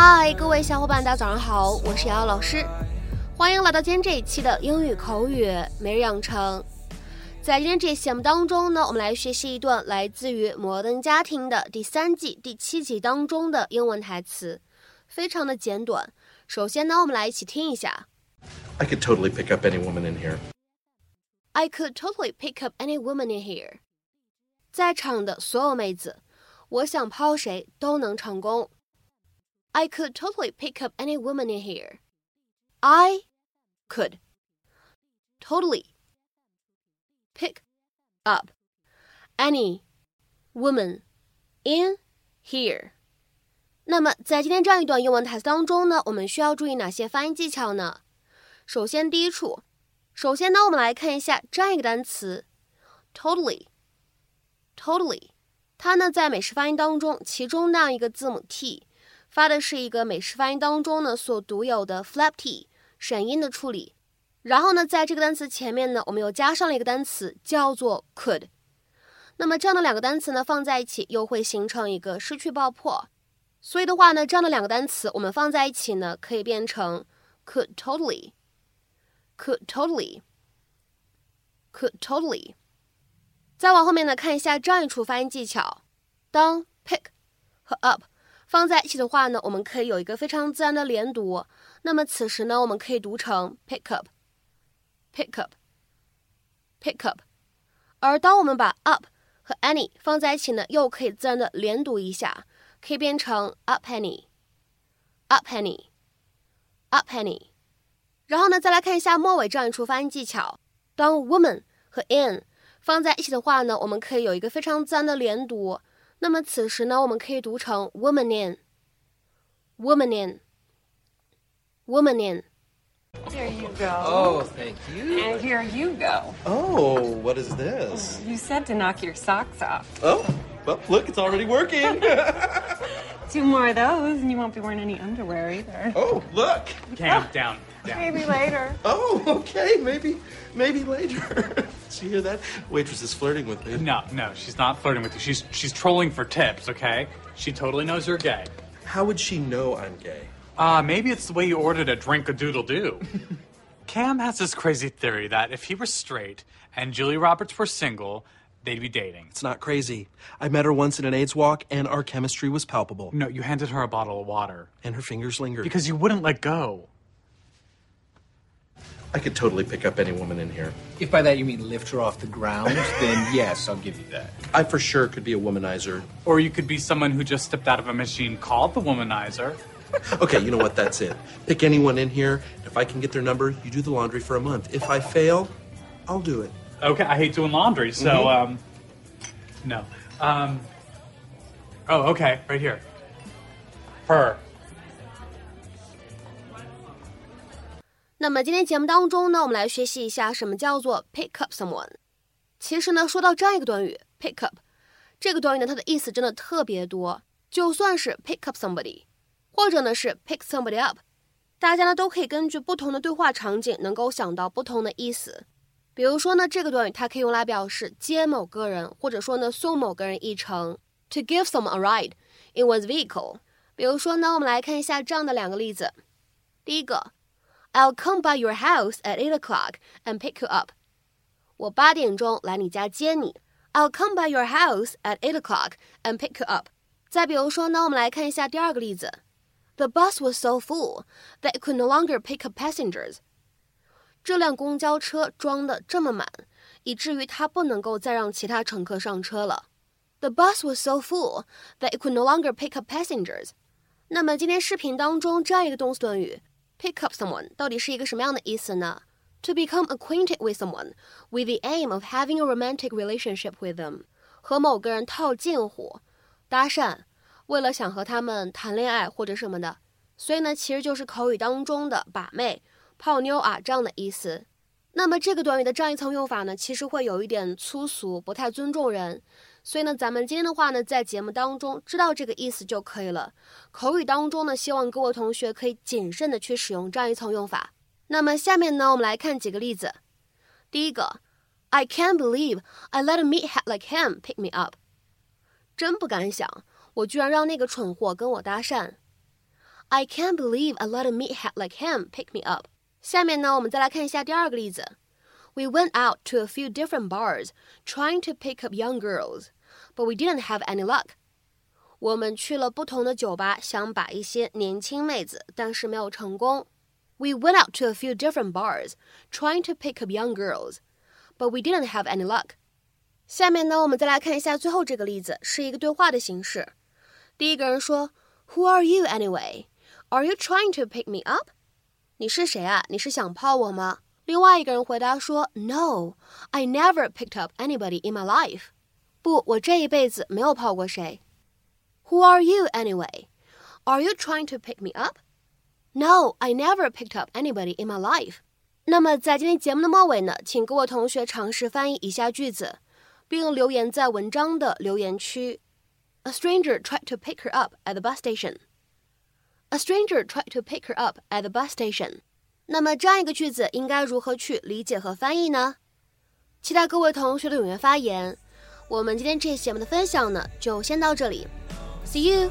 嗨，各位小伙伴，大家早上好，我是瑶瑶老师，欢迎来到今天这一期的英语口语每日养成。在今天这期节目当中呢，我们来学习一段来自于《摩登家庭》的第三季第七集当中的英文台词，非常的简短。首先呢，我们来一起听一下。I could totally pick up any woman in here. I could totally pick up any woman in here. 在场的所有妹子，我想抛谁都能成功。I could totally pick up any woman in here. I could totally pick up any woman in here. 那么，在今天这样一段英文台词当中呢，我们需要注意哪些发音技巧呢？首先，第一处，首先呢，我们来看一下这样一个单词，totally，totally，它呢在美式发音当中，其中那样一个字母 t 发的是一个美式发音当中呢所独有的 flap t 闪音的处理。然后呢，在这个单词前面呢，我们又加上了一个单词叫做 could。那么这样的两个单词呢放在一起，又会形成一个失去爆破。所以的话呢，这样的两个单词我们放在一起呢，可以变成 could totally，could totally，could totally。再往后面呢，看一下这样一处发音技巧：当 pick 和 up 放在一起的话呢，我们可以有一个非常自然的连读。那么此时呢，我们可以读成 pick up，pick up，pick up。而当我们把 up 和 any 放在一起呢，又可以自然的连读一下。可以变成 a penny，a penny，a penny。然后呢，再来看一下末尾这样一处发音技巧。当 woman 和 in 放在一起的话呢，我们可以有一个非常自然的连读。那么此时呢，我们可以读成 woman in，woman in，woman in。Here you go. Oh, thank you. And here you go. Oh, what is this? You said to knock your socks off. Oh, well, look, it's already working. Two more of those, and you won't be wearing any underwear either. oh, look. Cam, down, down. Maybe later. Oh, okay, maybe, maybe later. Did you hear that? Waitress is flirting with me. No, no, she's not flirting with you. She's she's trolling for tips, okay? She totally knows you're gay. How would she know I'm gay? Uh, maybe it's the way you ordered a drink a doodle doo. Cam has this crazy theory that if he were straight and Julia Roberts were single, they'd be dating. It's not crazy. I met her once in an AIDS walk, and our chemistry was palpable. No, you handed her a bottle of water And her fingers lingered. because you wouldn't let go. I could totally pick up any woman in here. If by that you mean lift her off the ground, then yes, I'll give you that. I for sure could be a womanizer. Or you could be someone who just stepped out of a machine called the womanizer. Okay, you know what? That's it. Pick anyone in here. If I can get their number, you do the laundry for a month. If I fail, I'll do it. Okay, I hate doing laundry, so Mhm. um, no. Um, oh, okay, right here. Her. 那么今天节目当中呢，我们来学习一下什么叫做 pick up someone。其实呢，说到这样一个短语 pick up，这个短语呢，它的意思真的特别多。就算是 pick up somebody，或者呢是 pick somebody up，大家呢都可以根据不同的对话场景，能够想到不同的意思。比如说呢，这个短语它可以用来表示接某个人，或者说呢送某个人一程，to give someone a ride in one's vehicle。比如说呢，我们来看一下这样的两个例子。第一个 ，I'll come by your house at eight o'clock and pick you up。我八点钟来你家接你。I'll come by your house at eight o'clock and pick you up。再比如说呢，我们来看一下第二个例子。The bus was so full that it could no longer pick up passengers。这辆公交车装的这么满，以至于它不能够再让其他乘客上车了。The bus was so full that it could no longer pick up passengers。那么今天视频当中这样一个动词短语 pick up someone 到底是一个什么样的意思呢？To become acquainted with someone with the aim of having a romantic relationship with them，和某个人套近乎。搭讪，为了想和他们谈恋爱或者什么的，所以呢，其实就是口语当中的把妹、泡妞啊这样的意思。那么这个短语的这样一层用法呢，其实会有一点粗俗，不太尊重人。所以呢，咱们今天的话呢，在节目当中知道这个意思就可以了。口语当中呢，希望各位同学可以谨慎的去使用这样一层用法。那么下面呢，我们来看几个例子。第一个，I can't believe I let a meathead like him pick me up。真不敢想，我居然让那个蠢货跟我搭讪。I can't believe I let a meathead like him pick me up。下面呢，我们再来看一下第二个例子。We went out to a few different bars trying to pick up young girls, but we didn't have any luck. 我们去了不同的酒吧，想把一些年轻妹子，但是没有成功。We went out to a few different bars trying to pick up young girls, but we didn't have any luck. 下面呢，我们再来看一下最后这个例子，是一个对话的形式。第一个人说：“Who are you anyway? Are you trying to pick me up？” 你是谁啊？你是想泡我吗？ 另外一个人回答说：“No, I never picked up anybody in my life。”不，我这一辈子没有泡过谁。Who are you anyway? Are you trying to pick me up? No, I never picked up anybody in my life. 那么在今天节目的末尾呢，请各位同学尝试翻译以下句子，并留言在文章的留言区。A stranger tried to pick her up at the bus station. A stranger tried to pick her up at the bus station. 那么这样一个句子应该如何去理解和翻译呢？期待各位同学的踊跃发言。我们今天这期节目的分享呢，就先到这里。See you.